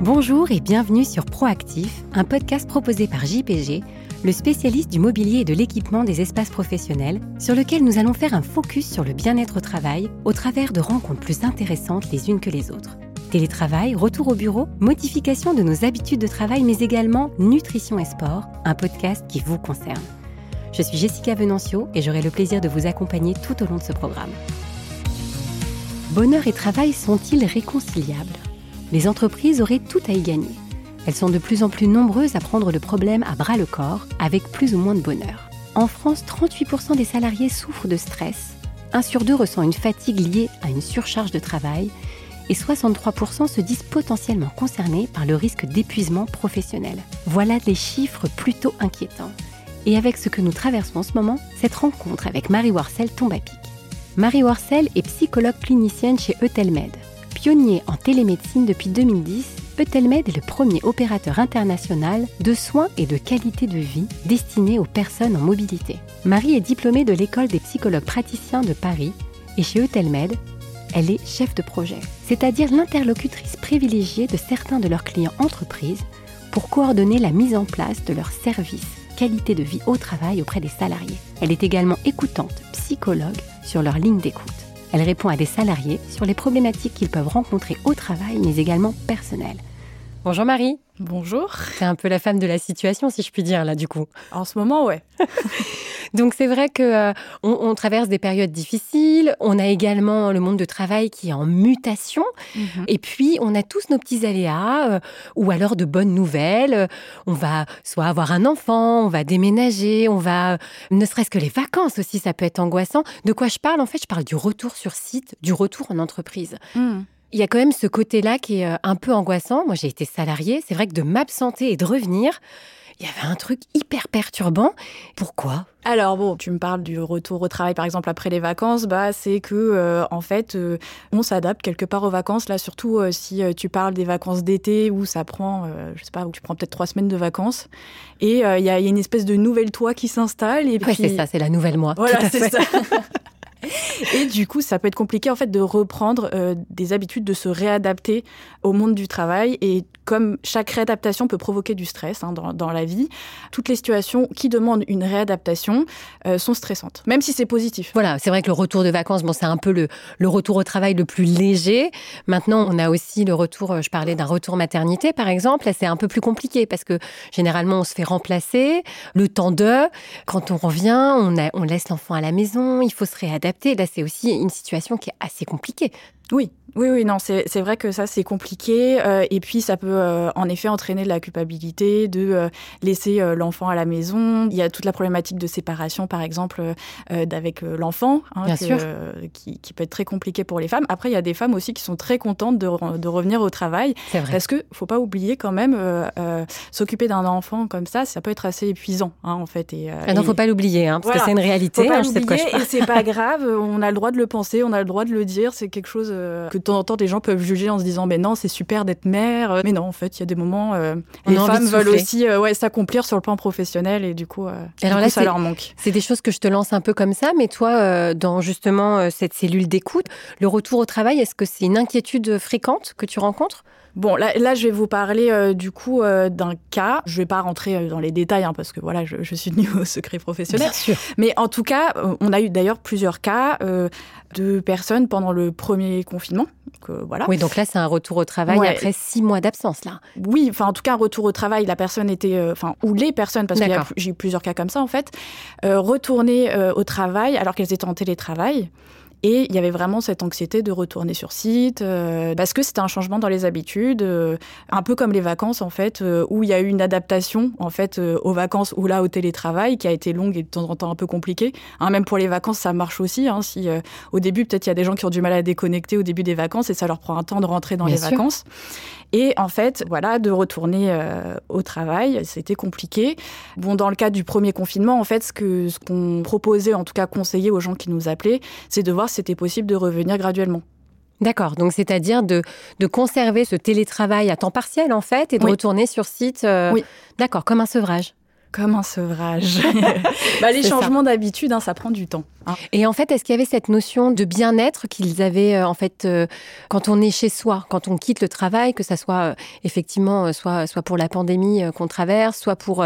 Bonjour et bienvenue sur Proactif, un podcast proposé par JPG, le spécialiste du mobilier et de l'équipement des espaces professionnels, sur lequel nous allons faire un focus sur le bien-être au travail au travers de rencontres plus intéressantes les unes que les autres. Télétravail, retour au bureau, modification de nos habitudes de travail, mais également nutrition et sport, un podcast qui vous concerne. Je suis Jessica Venancio et j'aurai le plaisir de vous accompagner tout au long de ce programme. Bonheur et travail sont-ils réconciliables? Les entreprises auraient tout à y gagner. Elles sont de plus en plus nombreuses à prendre le problème à bras le corps, avec plus ou moins de bonheur. En France, 38% des salariés souffrent de stress, un sur deux ressent une fatigue liée à une surcharge de travail, et 63% se disent potentiellement concernés par le risque d'épuisement professionnel. Voilà des chiffres plutôt inquiétants. Et avec ce que nous traversons en ce moment, cette rencontre avec Marie Warcel tombe à pic. Marie Warcel est psychologue clinicienne chez Eutelmed. Pionnier en télémédecine depuis 2010, Eutelmed est le premier opérateur international de soins et de qualité de vie destiné aux personnes en mobilité. Marie est diplômée de l'école des psychologues praticiens de Paris et chez Eutelmed, elle est chef de projet, c'est-à-dire l'interlocutrice privilégiée de certains de leurs clients entreprises pour coordonner la mise en place de leurs services qualité de vie au travail auprès des salariés. Elle est également écoutante, psychologue sur leur ligne d'écoute. Elle répond à des salariés sur les problématiques qu'ils peuvent rencontrer au travail, mais également personnelles. Bonjour Marie. Bonjour. C'est un peu la femme de la situation, si je puis dire, là, du coup. En ce moment, ouais. Donc c'est vrai que euh, on, traverse des périodes difficiles. On a également le monde de travail qui est en mutation. Mhm. Et puis on a tous nos petits aléas, euh, ou alors de bonnes nouvelles. On va soit avoir un enfant, on va déménager, on va, ne serait-ce que les vacances aussi, ça peut être angoissant. De quoi je parle? En fait, je parle du retour sur site, du retour en entreprise. Mhm. Il y a quand même ce côté-là qui est euh, un peu angoissant. Moi, j'ai été salariée. C'est vrai que de m'absenter et de revenir, il y avait un truc hyper perturbant. Pourquoi? Alors bon, tu me parles du retour au travail par exemple après les vacances, bah c'est que euh, en fait euh, on s'adapte quelque part aux vacances là, surtout si tu parles des vacances d'été où ça prend, je sais pas, où tu prends peut-être trois semaines de vacances et il y, a une espèce de nouvelle toi qui s'installe et puis c'est ça, c'est la nouvelle moi. Voilà, c'est ça. Et du coup, ça peut être compliqué en fait de reprendre euh, des habitudes, de se réadapter au monde du travail. Et comme chaque réadaptation peut provoquer du stress hein, dans, la vie, toutes les situations qui demandent une réadaptation euh, sont stressantes, même si c'est positif. Voilà, c'est vrai que le retour de vacances, bon, c'est un peu le, retour au travail le plus léger. Maintenant, on a aussi le retour, euh, je parlais d'un retour maternité par exemple, là c'est un peu plus compliqué parce que généralement on se fait remplacer, le temps de, quand on revient, on laisse l'enfant à la maison, il faut se réadapter. Là c'est aussi une situation qui est assez compliquée. Oui, oui, oui, non, c'est vrai que ça, c'est compliqué. Euh, et puis, ça peut euh, en effet entraîner de la culpabilité, de euh, laisser l'enfant à la maison. Il y a toute la problématique de séparation, par exemple, d'avec l'enfant, hein, qui, qui, peut être très compliqué pour les femmes. Après, il y a des femmes aussi qui sont très contentes de, de revenir au travail. Vrai. Parce que faut pas oublier quand même, s'occuper d'un enfant comme ça, ça peut être assez épuisant, hein, en fait. Et, ah non, faut pas l'oublier, hein, parce que c'est une réalité. Faut pas l'oublier, et c'est pas grave. On a le droit de le penser, on a le droit de le dire. C'est quelque chose que temps en temps, des gens peuvent juger en se disant, mais non, c'est super d'être mère. Mais non, en fait, il y a des moments, euh, les femmes veulent aussi euh, ouais, s'accomplir sur le plan professionnel et du coup, euh, Alors là, ça leur manque. C'est des choses que je te lance un peu comme ça, mais toi, dans justement cette cellule d'écoute, le retour au travail, est-ce que c'est une inquiétude fréquente que tu rencontres? Bon, là, là, je vais vous parler euh, du coup euh, d'un cas. Je vais pas rentrer euh, dans les détails hein, parce que voilà, je, je suis tenue au secret professionnel. Bien sûr. Mais en tout cas, on a eu d'ailleurs plusieurs cas de personnes pendant le premier confinement. voilà. Oui, donc là, c'est un retour au travail après six mois d'absence, là. Oui, enfin, en tout cas, un retour au travail. La personne était, enfin, ou les personnes, parce que j'ai eu plusieurs cas comme ça, en fait, retourner au travail alors qu'elles étaient en télétravail. Et il y avait vraiment cette anxiété de retourner sur site, euh, parce que c'était un changement dans les habitudes, euh, un peu comme les vacances en fait, euh, où il y a eu une adaptation en fait aux vacances ou là au télétravail qui a été longue et de temps en temps un peu compliquée. Hein, même pour les vacances, ça marche aussi. Hein, si au début peut-être il y a des gens qui ont du mal à déconnecter au début des vacances et ça leur prend un temps de rentrer dans les vacances. Et en fait, voilà, de retourner au travail, c'était compliqué. Bon, dans le cas du premier confinement, en fait, ce que ce qu'on proposait, en tout cas conseillait aux gens qui nous appelaient, c'est de voir c'était possible de revenir graduellement. D'accord, donc c'est-à-dire de, de, conserver ce télétravail à temps partiel en fait et de retourner sur site. Euh, oui. D'accord, comme un sevrage. Comme un sevrage. bah, les changements d'habitude, hein, ça prend du temps. Hein. Et en fait, est-ce qu'il y avait cette notion de bien-être qu'ils avaient euh, en fait euh, quand on est chez soi, quand on quitte le travail, que ça soit euh, effectivement soit soit pour la pandémie qu'on traverse, soit pour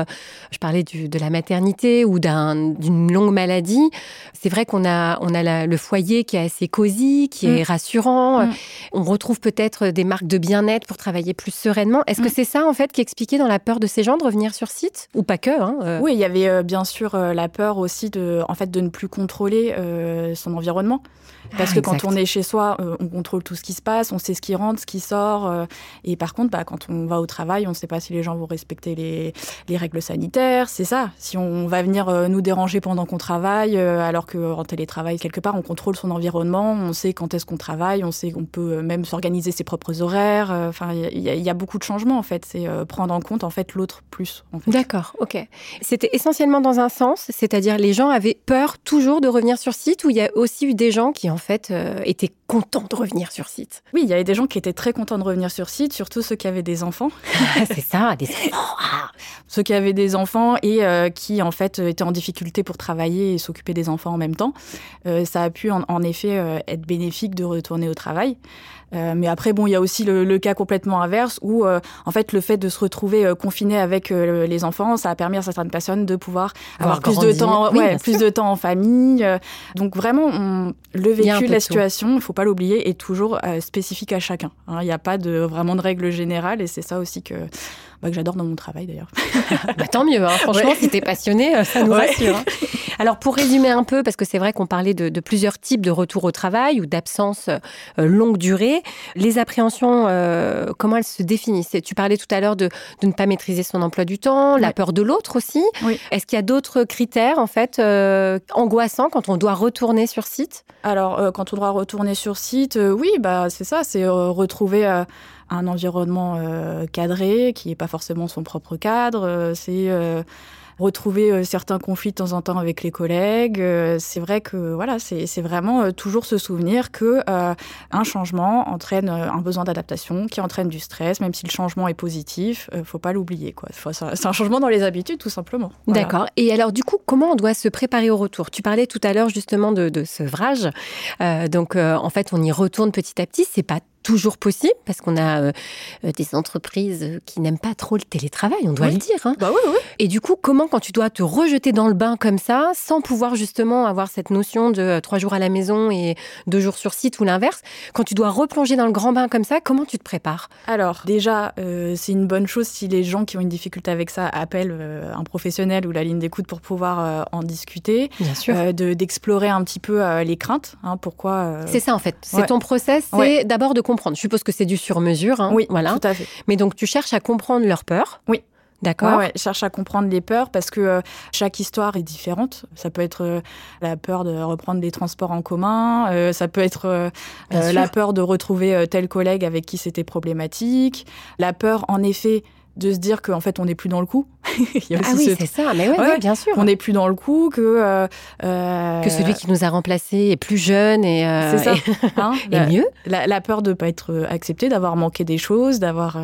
je parlais du, de la maternité ou d'une longue maladie. C'est vrai qu'on a on a le foyer qui est assez cosy, qui est mm. rassurant. Mm. On retrouve peut-être des marques de bien-être pour travailler plus sereinement. Est-ce que mm. c'est ça en fait qui expliquait dans la peur de ces gens de revenir sur site ou pas que? Hein, Oui, il y avait bien sûr la peur aussi de en fait de ne plus contrôler euh, son environnement. Parce que quand on est chez soi, euh, on contrôle tout ce qui se passe, on sait ce qui rentre, ce qui sort. Euh, et par contre, bah, quand on va au travail, on ne sait pas si les gens vont respecter les, les règles sanitaires. C'est ça. Si on va venir euh, nous déranger pendant qu'on travaille, alors qu'en télétravail, quelque part, on contrôle son environnement, on sait quand est-ce qu'on travaille, on sait qu'on peut même s'organiser ses propres horaires. Enfin, il y, y, a beaucoup de changements, en fait. C'est prendre en compte, en fait, l'autre plus. En fait. D'accord, ok. C'était essentiellement dans un sens, c'est-à-dire les gens avaient peur toujours de revenir sur site, ou il y a aussi eu des gens qui, en fait, euh, étaient contents de revenir sur site. Oui, il y avait des gens qui étaient très contents de revenir sur site, surtout ceux qui avaient des enfants. c'est ça, des enfants. Ah. Ceux qui avaient des enfants et euh, qui, en fait, étaient en difficulté pour travailler et s'occuper des enfants en même temps. Euh, ça a pu, en effet, être bénéfique de retourner au travail. Euh, mais après, bon, il y a aussi le, cas complètement inverse où, euh, en fait, le fait de se retrouver euh, confiné avec les enfants, ça a permis à certaines personnes de pouvoir avoir, plus de temps, ouais, plus de temps en famille. donc vraiment, on, le vécu, la situation, il faut pas l'oublier, est toujours spécifique à chacun. Hein. Il n'y a pas de vraiment de règle générale, et c'est ça aussi que bah, que j'adore dans mon travail d'ailleurs. bah, tant mieux, hein. franchement, si tu es passionné, ça nous rassure. Hein. Alors pour résumer un peu, parce que c'est vrai qu'on parlait de, plusieurs types de retour au travail ou d'absence longue durée, les appréhensions, euh, comment elles se définissent? Tu parlais tout à l'heure de, ne pas maîtriser son emploi du temps, la peur de l'autre aussi. Est-ce qu'il y a d'autres critères, en fait, euh, angoissants quand on doit retourner sur site? Alors, euh, quand on doit retourner sur site, oui, bah, c'est ça, c'est retrouver un environnement cadré qui n'est pas forcément son propre cadre. c'est retrouver euh, certains conflits de temps en temps avec les collègues. Euh, c'est vrai que voilà, c'est vraiment euh, toujours se souvenir que un changement entraîne un besoin d'adaptation, qui entraîne du stress, même si le changement est positif, faut pas l'oublier quoi. C'est un changement dans les habitudes tout simplement. D'accord. Et alors du coup, comment on doit se préparer au retour? Tu parlais tout à l'heure justement de, de sevrage. donc en fait, on y retourne petit à petit. C'est pas toujours possible parce qu'on a euh, euh, des entreprises qui n'aiment pas trop le télétravail, on doit le dire. Hein. Bah oui, oui. Et du coup, comment quand tu dois te rejeter dans le bain comme ça, sans pouvoir justement avoir cette notion de euh, trois jours à la maison et deux jours sur site ou l'inverse, quand tu dois replonger dans le grand bain comme ça, comment tu te prépares? Alors déjà, c'est une bonne chose si les gens qui ont une difficulté avec ça appellent un professionnel ou la ligne d'écoute pour pouvoir en discuter. Bien sûr. d'explorer un petit peu les craintes. Hein, pourquoi C'est ça en fait. C'est ton process, c'est d'abord de comprendre. Je suppose que c'est du sur-mesure. Hein, oui, voilà. tout à fait. Mais donc, tu cherches à comprendre leurs peurs. Oui. D'accord. Ouais, cherche à comprendre les peurs parce que euh, chaque histoire est différente. Ça peut être euh, la peur de reprendre des transports en commun, euh, ça peut être la peur de retrouver tel collègue avec qui c'était problématique, la peur en effet de se dire qu'en fait on n'est plus dans le coup. ah oui, c'est ça, mais ouais, bien sûr. On n'est plus dans le coup, que euh, euh, que celui qui nous a remplacés est plus jeune et euh, c'est ça, hein, et mieux. La, peur de ne pas être accepté, d'avoir manqué des choses, d'avoir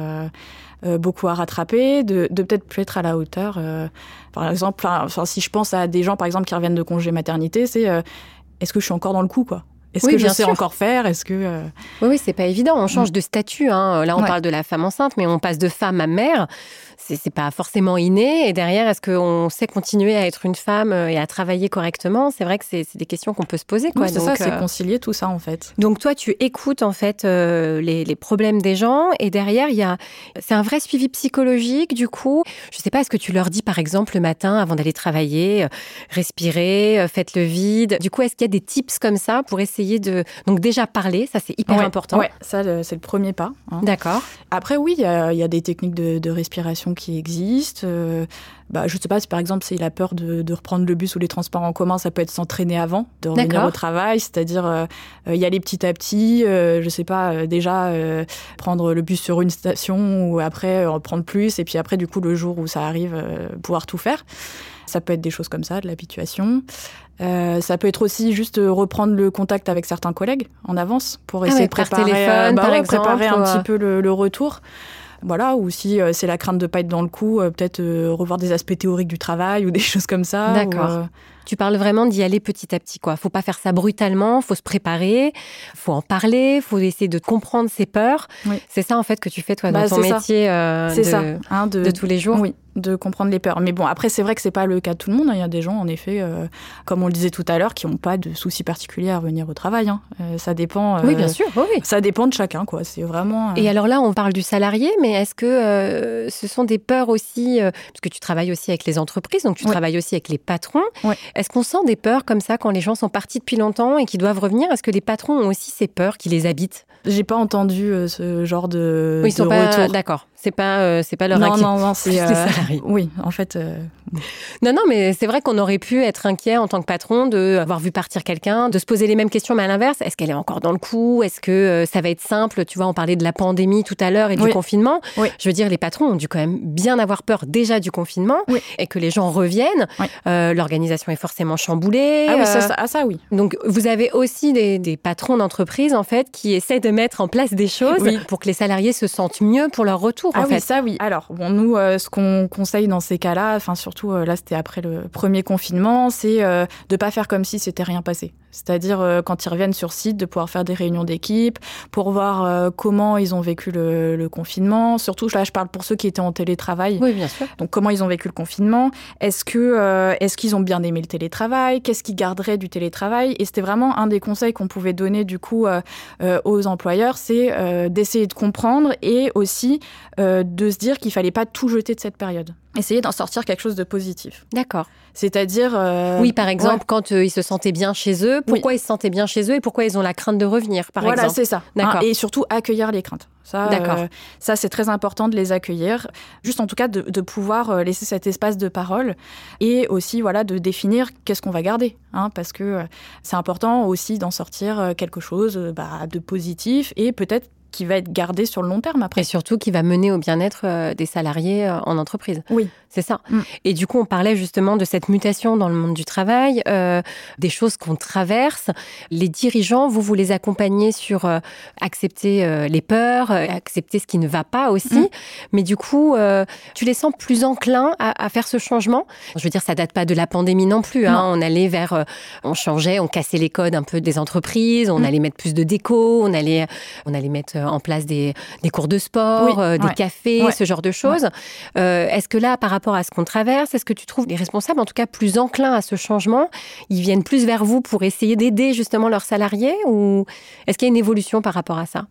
beaucoup à rattraper, de, de peut-être plus être à la hauteur. par exemple, enfin, si je pense à des gens par exemple qui reviennent de congé maternité, c'est est-ce que je suis encore dans le coup quoi? Est-ce que je sais encore faire? Est-ce que euh, oui, oui, c'est pas évident. On change mm. de statut. Hein. Là, on parle de la femme enceinte, mais on passe de femme à mère. C'est pas forcément inné. Et derrière, est-ce qu'on sait continuer à être une femme euh, et à travailler correctement? C'est vrai que c'est des questions qu'on peut se poser. c'est ça, c'est euh, concilier tout ça en fait. Donc toi, tu écoutes en fait les, les, problèmes des gens, et derrière, il y a c'est un vrai suivi psychologique. Du coup, je sais pas, est-ce que tu leur dis par exemple le matin avant d'aller travailler, respirez, faites le vide? Du coup, est-ce qu'il y a des tips comme ça pour essayer de donc déjà parler, ça c'est hyper important. Ouais, ça c'est le premier pas. Hein. D'accord. Après oui, il y, a des techniques de, respiration qui existent. Euh, bah, je sais pas si par exemple c'est la peur de, reprendre le bus ou les transports en commun, ça peut être s'entraîner avant de revenir au travail, c'est-à-dire euh, euh, y aller petit à petit. je sais pas déjà prendre le bus sur une station ou après en prendre plus et puis après du coup le jour où ça arrive pouvoir tout faire. Ça peut être des choses comme ça, de l'habituation. Euh, ça peut être aussi juste reprendre le contact avec certains collègues en avance pour ah essayer de préparer, téléphone, bah préparer un petit peu le, retour. Voilà, ou si c'est la crainte de pas être dans le coup, peut-être revoir des aspects théoriques du travail ou des choses comme ça. D'accord. Tu parles vraiment d'y aller petit à petit, quoi. Faut pas faire ça brutalement, faut se préparer, faut en parler, faut essayer de comprendre ses peurs. C'est ça en fait que tu fais toi dans bah, ton métier de, ça, hein, de, de, tous les jours. Oui, de comprendre les peurs. Mais bon, après, c'est vrai que c'est pas le cas de tout le monde. Hein. Il y a des gens, en effet, euh, comme on le disait tout à l'heure, qui n'ont pas de soucis particuliers à revenir au travail. Hein. Euh, ça dépend. oui, bien euh, sûr. Oui. Ça dépend de chacun, quoi. C'est vraiment. Et alors là, on parle du salarié, mais est-ce que ce sont des peurs aussi, parce que tu travailles aussi avec les entreprises, donc tu travailles aussi avec les patrons. Est-ce qu'on sent des peurs comme ça quand les gens sont partis depuis longtemps et qui doivent revenir? Est-ce que les patrons ont aussi ces peurs qui les habitent? J'ai pas entendu ce genre de. Oui, ils sont pas d'accord. C'est pas, euh, c'est pas leur non, non, non, c'est euh, Oui, en fait. Euh, non, non, mais c'est vrai qu'on aurait pu être inquiet en tant que patron de avoir vu partir quelqu'un, de se poser les mêmes questions, mais à l'inverse, est-ce qu'elle est encore dans le coup? Est-ce que ça va être simple? Tu vois, on parlait de la pandémie tout à l'heure et du confinement. Je veux dire, les patrons ont dû quand même bien avoir peur déjà du confinement et que les gens reviennent. L'organisation est forcément chamboulée. Ah oui, ça, ah, ça, oui. Donc, vous avez aussi des, des patrons d'entreprise en fait qui essaient de mettre en place des choses pour que les salariés se sentent mieux pour leur retour ah oui, ça oui. Alors, bon, nous, euh, ce qu'on conseille dans ces cas-là, enfin surtout euh, là, c'était après le premier confinement, c'est euh, de pas faire comme si c'était rien passé. C'est-à-dire quand ils reviennent sur site, de pouvoir faire des réunions d'équipe pour voir comment ils ont vécu le, confinement. Surtout, là, je parle pour ceux qui étaient en télétravail. Oui, bien sûr. Donc, comment ils ont vécu le confinement Est-ce que est-ce qu'ils ont bien aimé le télétravail? Qu'est-ce qu'ils garderaient du télétravail? Et c'était vraiment un des conseils qu'on pouvait donner du coup aux employeurs, c'est d'essayer de comprendre et aussi de se dire qu'il fallait pas tout jeter de cette période. Essayer d'en sortir quelque chose de positif. D'accord. C'est-à-dire. Euh, oui, par exemple, quand euh, ils se sentaient bien chez eux, pourquoi ils se sentaient bien chez eux et pourquoi ils ont la crainte de revenir, par voilà, exemple. Voilà, c'est ça. D'accord. et surtout accueillir les craintes. Ça, D'accord. Euh, ça c'est très important de les accueillir. Juste en tout cas de, pouvoir laisser cet espace de parole et aussi voilà de définir qu'est-ce qu'on va garder, hein, parce que c'est important aussi d'en sortir quelque chose bah, de positif et peut-être qui va être gardé sur le long terme après. Et surtout qui va mener au bien-être des salariés en entreprise. Oui. C'est ça. Mm. Et du coup, on parlait justement de cette mutation dans le monde du travail, euh, des choses qu'on traverse. Les dirigeants, vous, vous les accompagnez sur accepter les peurs, accepter ce qui ne va pas aussi. Mm. Mais du coup, tu les sens plus enclins à, faire ce changement? Je veux dire, ça date pas de la pandémie non plus. Hein. On allait vers, on changeait, on cassait les codes un peu des entreprises, on mm. allait mettre plus de déco, on allait, on allait mettre euh, en place des, cours de sport, euh, des cafés, ce genre de choses. Euh, est-ce que là, par rapport à ce qu'on traverse, est-ce que tu trouves les responsables, en tout cas, plus enclins à ce changement? Ils viennent plus vers vous pour essayer d'aider justement leurs salariés? Ou est-ce qu'il y a une évolution par rapport à ça?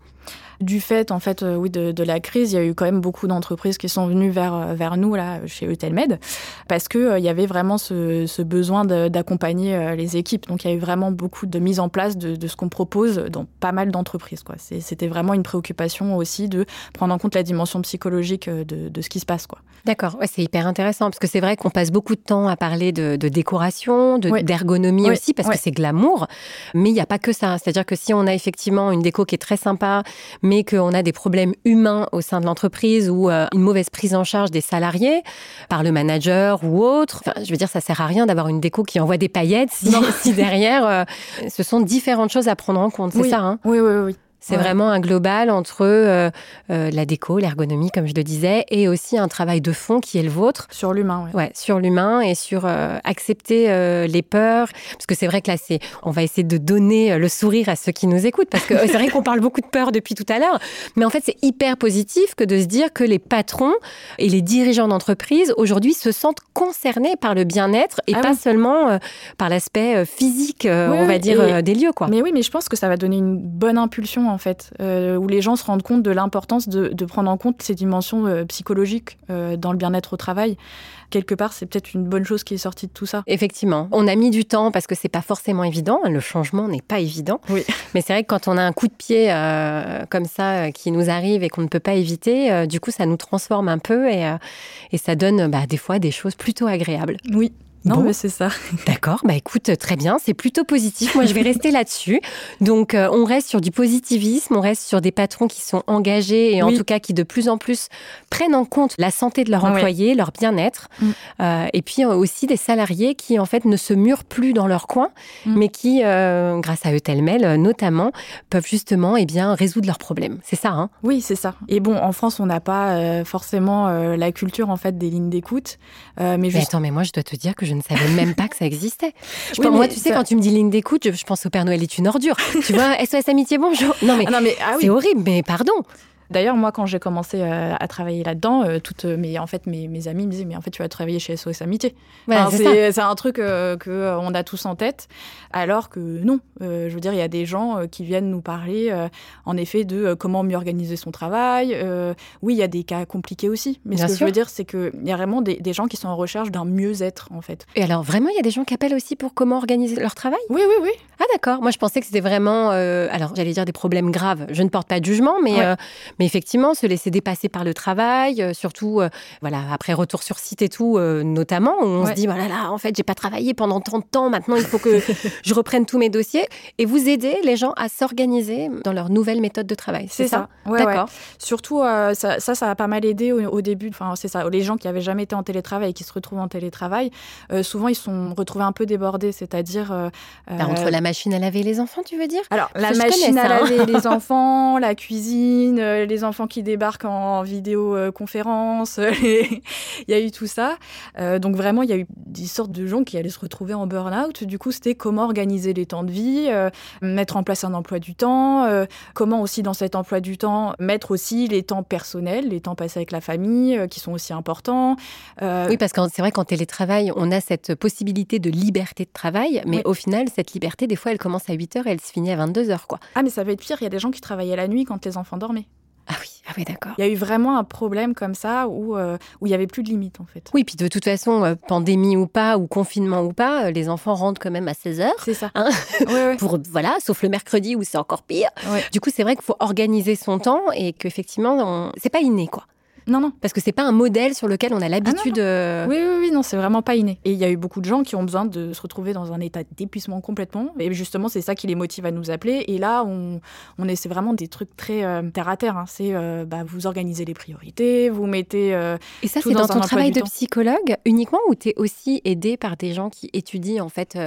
Du fait, en fait, euh, oui, de, la crise, il y a eu quand même beaucoup d'entreprises qui sont venues vers, euh, vers nous, là, chez Etelmed, parce qu'il euh, il y avait vraiment ce, besoin d'accompagner les équipes. Donc, il y a eu vraiment beaucoup de mise en place de, ce qu'on propose dans pas mal d'entreprises. C'était vraiment une préoccupation aussi de prendre en compte la dimension psychologique de, ce qui se passe. D'accord, ouais, c'est hyper intéressant, parce que c'est vrai qu'on passe beaucoup de temps à parler de, décoration, d'ergonomie aussi, parce que c'est glamour, mais il n'y a pas que ça. C'est-à-dire que si on a effectivement une déco qui est très sympa, mais qu'on a des problèmes humains au sein de l'entreprise ou euh, une mauvaise prise en charge des salariés par le manager ou autre. je veux dire, ça sert à rien d'avoir une déco qui envoie des paillettes si, derrière, euh, ce sont différentes choses à prendre en compte. C'est ça, hein? Oui, oui, oui. C'est vraiment un global entre euh, euh, la déco, l'ergonomie, comme je le disais, et aussi un travail de fond qui est le vôtre. Sur l'humain, oui. Ouais, sur l'humain et sur euh, accepter les peurs. Parce que c'est vrai que là, c'est, on va essayer de donner le sourire à ceux qui nous écoutent, parce que c'est vrai qu'on parle beaucoup de peur depuis tout à l'heure, mais en fait, c'est hyper positif que de se dire que les patrons et les dirigeants d'entreprise aujourd'hui se sentent concernés par le bien-être et ah pas seulement par l'aspect physique, on va dire, des lieux, quoi. Mais oui, mais je pense que ça va donner une bonne impulsion en fait, euh, où les gens se rendent compte de l'importance de, prendre en compte ces dimensions euh, psychologiques euh, dans le bien-être au travail. Quelque part, c'est peut-être une bonne chose qui est sortie de tout ça. Effectivement, on a mis du temps parce que c'est pas forcément évident. Le changement n'est pas évident. Oui. Mais c'est vrai que quand on a un coup de pied comme ça qui nous arrive et qu'on ne peut pas éviter, du coup, ça nous transforme un peu et, et ça donne bah, des fois des choses plutôt agréables. Oui, Non, mais c'est ça. D'accord, bah écoute, très bien, c'est plutôt positif. Moi, je vais rester là-dessus. Donc, euh, on reste sur du positivisme, on reste sur des patrons qui sont engagés et en tout cas qui de plus en plus prennent en compte la santé de leurs employés, leur bien-être. Mm. Euh, et puis aussi des salariés qui, en fait, ne se murent plus dans leur coin, mm. mais qui, grâce à Eutelmel notamment, peuvent justement eh bien, résoudre leurs problèmes. C'est ça, hein? Oui, c'est ça. Et bon, en France, on n'a pas forcément la culture, en fait, des lignes d'écoute. mais, mais attends, mais moi, je dois te dire que je ne savais même pas que ça existait. moi, tu sais, quand tu me dis ligne d'écoute, je, pense au Père Noël est une ordure. tu vois, SOS Amitié, bonjour. Non, mais, ah mais ah c'est horrible, mais pardon. D'ailleurs, moi, quand j'ai commencé euh, à travailler là-dedans, euh, toutes mes, en fait, mes, mes, amis me disaient, mais en fait, tu vas travailler chez SOS Amitié. c'est un truc euh, que qu'on a tous en tête, alors que non. je veux dire, il y a des gens qui viennent nous parler, en effet, de comment mieux organiser son travail. oui, il y a des cas compliqués aussi, mais ce que je veux dire, c'est qu'il y a vraiment des, des, gens qui sont en recherche d'un mieux-être, en fait. Et alors, vraiment, il y a des gens qui appellent aussi pour comment organiser leur travail? Oui, oui, oui. Ah, d'accord. Moi, je pensais que c'était vraiment, alors, j'allais dire des problèmes graves. Je ne porte pas de jugement, mais mais effectivement, se laisser dépasser par le travail, euh, surtout euh, voilà après retour sur site et tout, euh, notamment, on se dit voilà là, en fait, j'ai pas travaillé pendant tant de temps, maintenant il faut que je reprenne tous mes dossiers et vous aider les gens à s'organiser dans leur nouvelle méthode de travail. C'est ça, D'accord. Surtout ça, ça, a pas mal aidé au, début. Enfin, c'est ça. Les gens qui avaient jamais été en télétravail et qui se retrouvent en télétravail, souvent ils sont retrouvés un peu débordés, c'est-à-dire bah, entre la machine à laver les enfants, tu veux dire? Alors la machine à laver les enfants, la cuisine, les enfants qui débarquent en vidéoconférence, il y a eu tout ça. Euh, donc vraiment, il y a eu des sortes de gens qui allaient se retrouver en burn-out. Du coup, c'était comment organiser les temps de vie, euh, mettre en place un emploi du temps, euh, comment aussi dans cet emploi du temps mettre aussi les temps personnels, les temps passés avec la famille, qui sont aussi importants. Oui, parce que c'est vrai qu'en télétravail, on a cette possibilité de liberté de travail, mais au final, cette liberté, des fois, elle commence à 8 h et elle se finit à 22 h quoi. Ah, mais ça va être pire, il y a des gens qui travaillaient la nuit quand les enfants dormaient. Ah oui, ah oui d'accord. Il y a eu vraiment un problème comme ça où, euh, où il n'y avait plus de limite en fait. Oui, puis de toute façon, euh, pandémie ou pas, ou confinement ou pas, euh, les enfants rentrent quand même à 16 heures. C'est ça. Hein Pour, voilà, sauf le mercredi où c'est encore pire. Du coup, c'est vrai qu'il faut organiser son temps et qu'effectivement, c'est pas inné quoi. Non, non. Parce que c'est pas un modèle sur lequel on a l'habitude. Ah, oui, oui, oui, non, c'est vraiment pas inné. Et il y a eu beaucoup de gens qui ont besoin de se retrouver dans un état d'épuisement complètement. Et justement, c'est ça qui les motive à nous appeler. Et là, on, on essaie vraiment des trucs très euh, terre à terre. Hein. C'est euh, bah, vous organisez les priorités, vous mettez. Euh, et ça, c'est dans, ton travail de psychologue uniquement ou tu es aussi aidé par des gens qui étudient en fait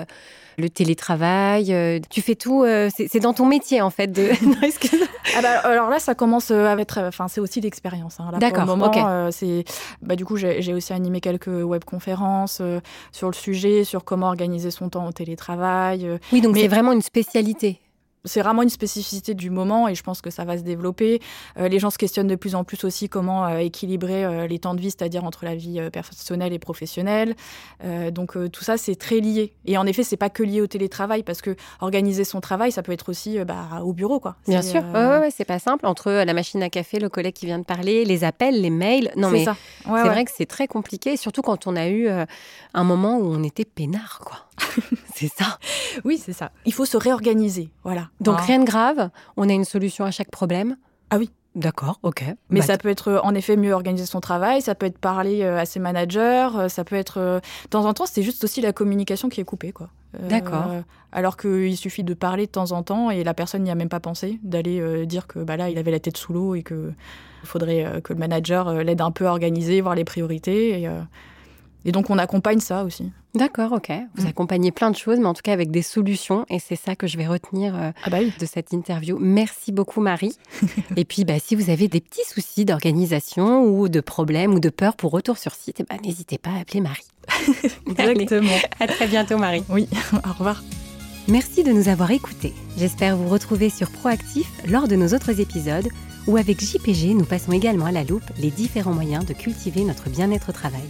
le télétravail Tu fais tout, c'est dans ton métier en fait. De... ah bah, alors là, ça commence à être. Enfin, c'est aussi l'expérience. Hein, D'accord moment, euh, c'est, bah, du coup, j'ai aussi animé quelques webconférences euh, sur le sujet, sur comment organiser son temps au télétravail. Euh. oui, donc c'est vraiment une spécialité c'est vraiment une spécificité du moment et je pense que ça va se développer. Euh, les gens se questionnent de plus en plus aussi comment euh, équilibrer euh, les temps de vie, c'est-à-dire entre la vie personnelle et professionnelle. donc tout ça, c'est très lié. Et en effet, c'est pas que lié au télétravail parce que organiser son travail, ça peut être aussi bah, au bureau, quoi. Bien sûr, ouais, c'est pas simple entre la machine à café, le collègue qui vient de parler, les appels, les mails. Non mais c'est vrai que c'est très compliqué, surtout quand on a eu un moment où on était peinard, quoi. c'est ça. Oui, c'est ça. Il faut se réorganiser, voilà. Donc hein. rien de grave, on a une solution à chaque problème. Ah oui. D'accord, ok. Mais bah, ça peut être euh, en effet mieux organiser son travail, ça peut être parler euh, à ses managers, euh, ça peut être. De temps en temps, c'est juste aussi la communication qui est coupée, quoi. D'accord. alors qu'il suffit de parler de temps en temps et la personne n'y a même pas pensé, d'aller dire que bah, là, il avait la tête sous l'eau et qu'il faudrait que le manager l'aide un peu à organiser, voir les priorités. Et, et donc on accompagne ça aussi. D'accord, ok. Vous mm. accompagnez plein de choses, mais en tout cas avec des solutions. Et c'est ça que je vais retenir euh, ah bah de cette interview. Merci beaucoup, Marie. et puis, bah, si vous avez des petits soucis d'organisation ou de problèmes ou de peur pour retour sur site, eh bah, n'hésitez pas à appeler Marie. Exactement. à très bientôt, Marie. Oui, au revoir. Merci de nous avoir écoutés. J'espère vous retrouver sur Proactif lors de nos autres épisodes où avec JPG, nous passons également à la loupe les différents moyens de cultiver notre bien-être au travail.